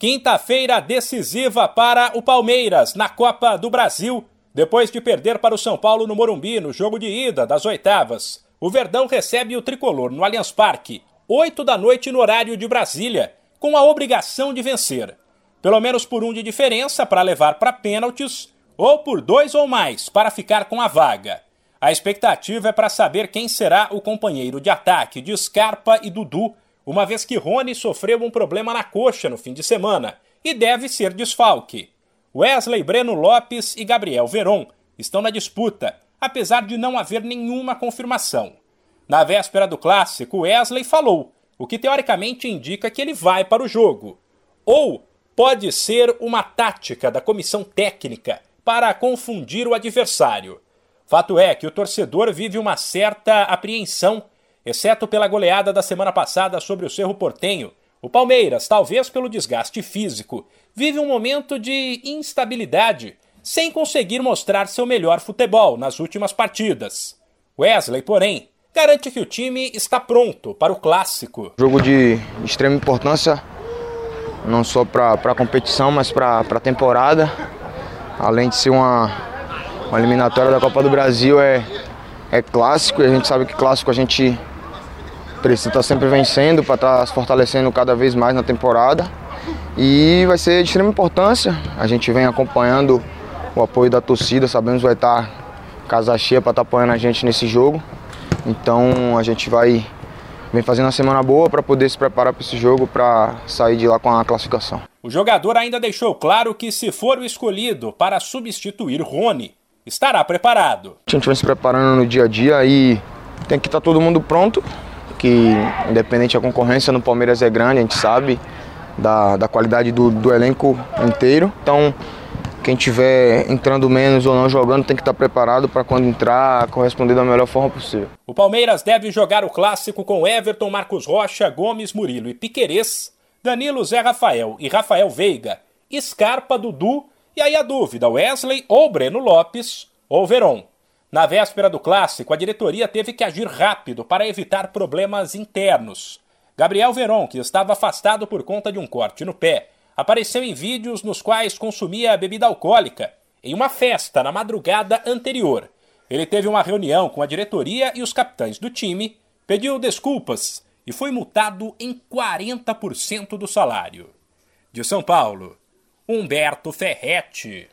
Quinta-feira decisiva para o Palmeiras na Copa do Brasil. Depois de perder para o São Paulo no Morumbi no jogo de ida das oitavas, o Verdão recebe o tricolor no Allianz Parque, 8 da noite no horário de Brasília, com a obrigação de vencer. Pelo menos por um de diferença para levar para pênaltis, ou por dois ou mais para ficar com a vaga. A expectativa é para saber quem será o companheiro de ataque de Scarpa e Dudu uma vez que Rony sofreu um problema na coxa no fim de semana e deve ser desfalque. Wesley Breno Lopes e Gabriel Veron estão na disputa, apesar de não haver nenhuma confirmação. Na véspera do clássico, Wesley falou, o que teoricamente indica que ele vai para o jogo. Ou pode ser uma tática da comissão técnica para confundir o adversário. Fato é que o torcedor vive uma certa apreensão Exceto pela goleada da semana passada sobre o Cerro Portenho, o Palmeiras, talvez pelo desgaste físico, vive um momento de instabilidade, sem conseguir mostrar seu melhor futebol nas últimas partidas. Wesley, porém, garante que o time está pronto para o clássico. Jogo de extrema importância, não só para a competição, mas para a temporada. Além de ser uma, uma eliminatória da Copa do Brasil, é, é clássico e a gente sabe que clássico a gente precisa estar sempre vencendo para estar se fortalecendo cada vez mais na temporada. E vai ser de extrema importância. A gente vem acompanhando o apoio da torcida, sabemos que vai estar casa cheia para estar apoiando a gente nesse jogo. Então a gente vai vem fazendo uma semana boa para poder se preparar para esse jogo para sair de lá com a classificação. O jogador ainda deixou claro que se for o escolhido para substituir Rony, estará preparado. A gente vem se preparando no dia a dia e tem que estar todo mundo pronto que independente da concorrência no Palmeiras é grande, a gente sabe da, da qualidade do, do elenco inteiro. Então, quem tiver entrando menos ou não jogando tem que estar preparado para quando entrar corresponder da melhor forma possível. O Palmeiras deve jogar o clássico com Everton, Marcos Rocha, Gomes, Murilo e Piquerez, Danilo, Zé Rafael e Rafael Veiga, Scarpa, Dudu e aí a dúvida, Wesley ou Breno Lopes ou Veron. Na véspera do clássico, a diretoria teve que agir rápido para evitar problemas internos. Gabriel Veron, que estava afastado por conta de um corte no pé, apareceu em vídeos nos quais consumia bebida alcoólica em uma festa na madrugada anterior. Ele teve uma reunião com a diretoria e os capitães do time, pediu desculpas e foi multado em 40% do salário. De São Paulo, Humberto Ferretti.